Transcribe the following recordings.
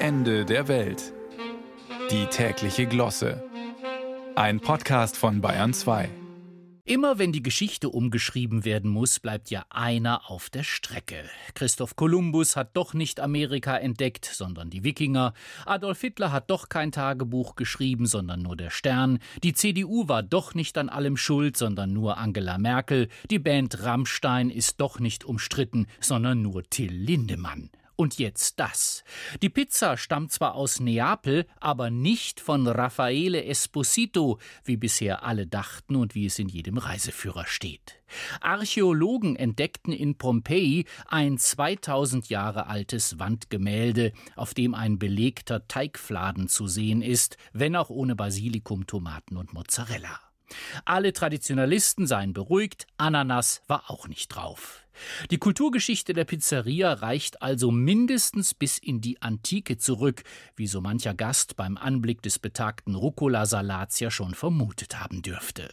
Ende der Welt. Die tägliche Glosse. Ein Podcast von Bayern 2. Immer wenn die Geschichte umgeschrieben werden muss, bleibt ja einer auf der Strecke. Christoph Kolumbus hat doch nicht Amerika entdeckt, sondern die Wikinger. Adolf Hitler hat doch kein Tagebuch geschrieben, sondern nur der Stern. Die CDU war doch nicht an allem schuld, sondern nur Angela Merkel. Die Band Rammstein ist doch nicht umstritten, sondern nur Till Lindemann. Und jetzt das. Die Pizza stammt zwar aus Neapel, aber nicht von Raffaele Esposito, wie bisher alle dachten und wie es in jedem Reiseführer steht. Archäologen entdeckten in Pompeji ein 2000 Jahre altes Wandgemälde, auf dem ein belegter Teigfladen zu sehen ist, wenn auch ohne Basilikum, Tomaten und Mozzarella. Alle Traditionalisten seien beruhigt, Ananas war auch nicht drauf. Die Kulturgeschichte der Pizzeria reicht also mindestens bis in die Antike zurück, wie so mancher Gast beim Anblick des betagten Rucola-Salats ja schon vermutet haben dürfte.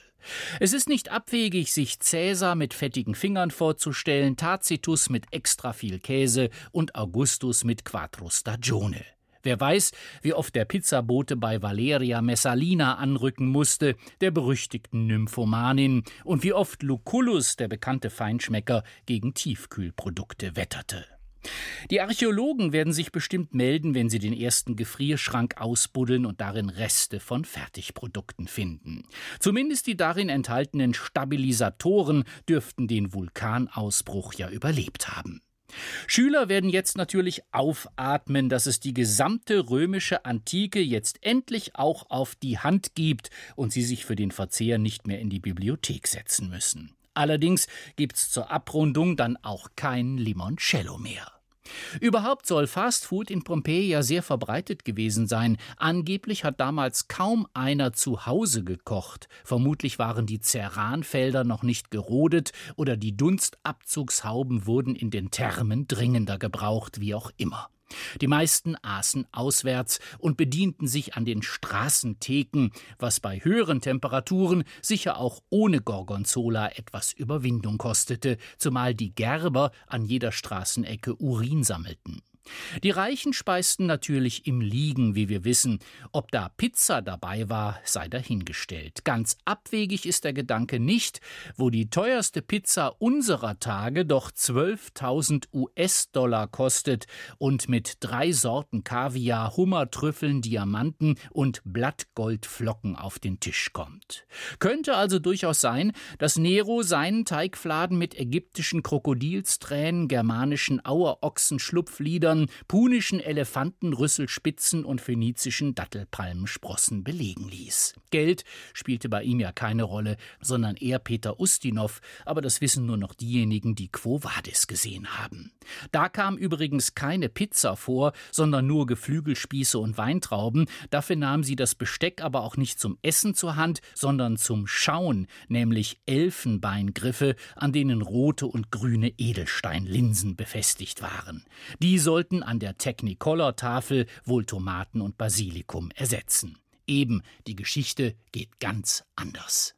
Es ist nicht abwegig, sich Cäsar mit fettigen Fingern vorzustellen, Tacitus mit extra viel Käse und Augustus mit Quattro Stagione. Wer weiß, wie oft der Pizzabote bei Valeria Messalina anrücken musste, der berüchtigten Nymphomanin, und wie oft Lucullus, der bekannte Feinschmecker, gegen Tiefkühlprodukte wetterte. Die Archäologen werden sich bestimmt melden, wenn sie den ersten Gefrierschrank ausbuddeln und darin Reste von Fertigprodukten finden. Zumindest die darin enthaltenen Stabilisatoren dürften den Vulkanausbruch ja überlebt haben. Schüler werden jetzt natürlich aufatmen, dass es die gesamte römische Antike jetzt endlich auch auf die Hand gibt und sie sich für den Verzehr nicht mehr in die Bibliothek setzen müssen. Allerdings gibt's zur Abrundung dann auch kein Limoncello mehr. Überhaupt soll Fastfood in Pompeji ja sehr verbreitet gewesen sein. Angeblich hat damals kaum einer zu Hause gekocht. Vermutlich waren die Ceranfelder noch nicht gerodet oder die Dunstabzugshauben wurden in den Thermen dringender gebraucht, wie auch immer. Die meisten aßen auswärts und bedienten sich an den Straßentheken, was bei höheren Temperaturen sicher auch ohne Gorgonzola etwas Überwindung kostete, zumal die Gerber an jeder Straßenecke Urin sammelten. Die Reichen speisten natürlich im Liegen, wie wir wissen. Ob da Pizza dabei war, sei dahingestellt. Ganz abwegig ist der Gedanke nicht, wo die teuerste Pizza unserer Tage doch 12.000 US-Dollar kostet und mit drei Sorten Kaviar, Hummertrüffeln, Diamanten und Blattgoldflocken auf den Tisch kommt. Könnte also durchaus sein, dass Nero seinen Teigfladen mit ägyptischen Krokodilstränen, germanischen Auerochsen-Schlupfliedern Bildern punischen Elefantenrüsselspitzen und phönizischen Dattelpalmensprossen belegen ließ. Geld spielte bei ihm ja keine Rolle, sondern eher Peter Ustinov, aber das wissen nur noch diejenigen, die Quo Vadis gesehen haben. Da kam übrigens keine Pizza vor, sondern nur Geflügelspieße und Weintrauben, dafür nahm sie das Besteck aber auch nicht zum Essen zur Hand, sondern zum Schauen, nämlich Elfenbeingriffe, an denen rote und grüne Edelsteinlinsen befestigt waren. Die sollten sollten an der Technicolor-Tafel wohl Tomaten und Basilikum ersetzen. Eben, die Geschichte geht ganz anders.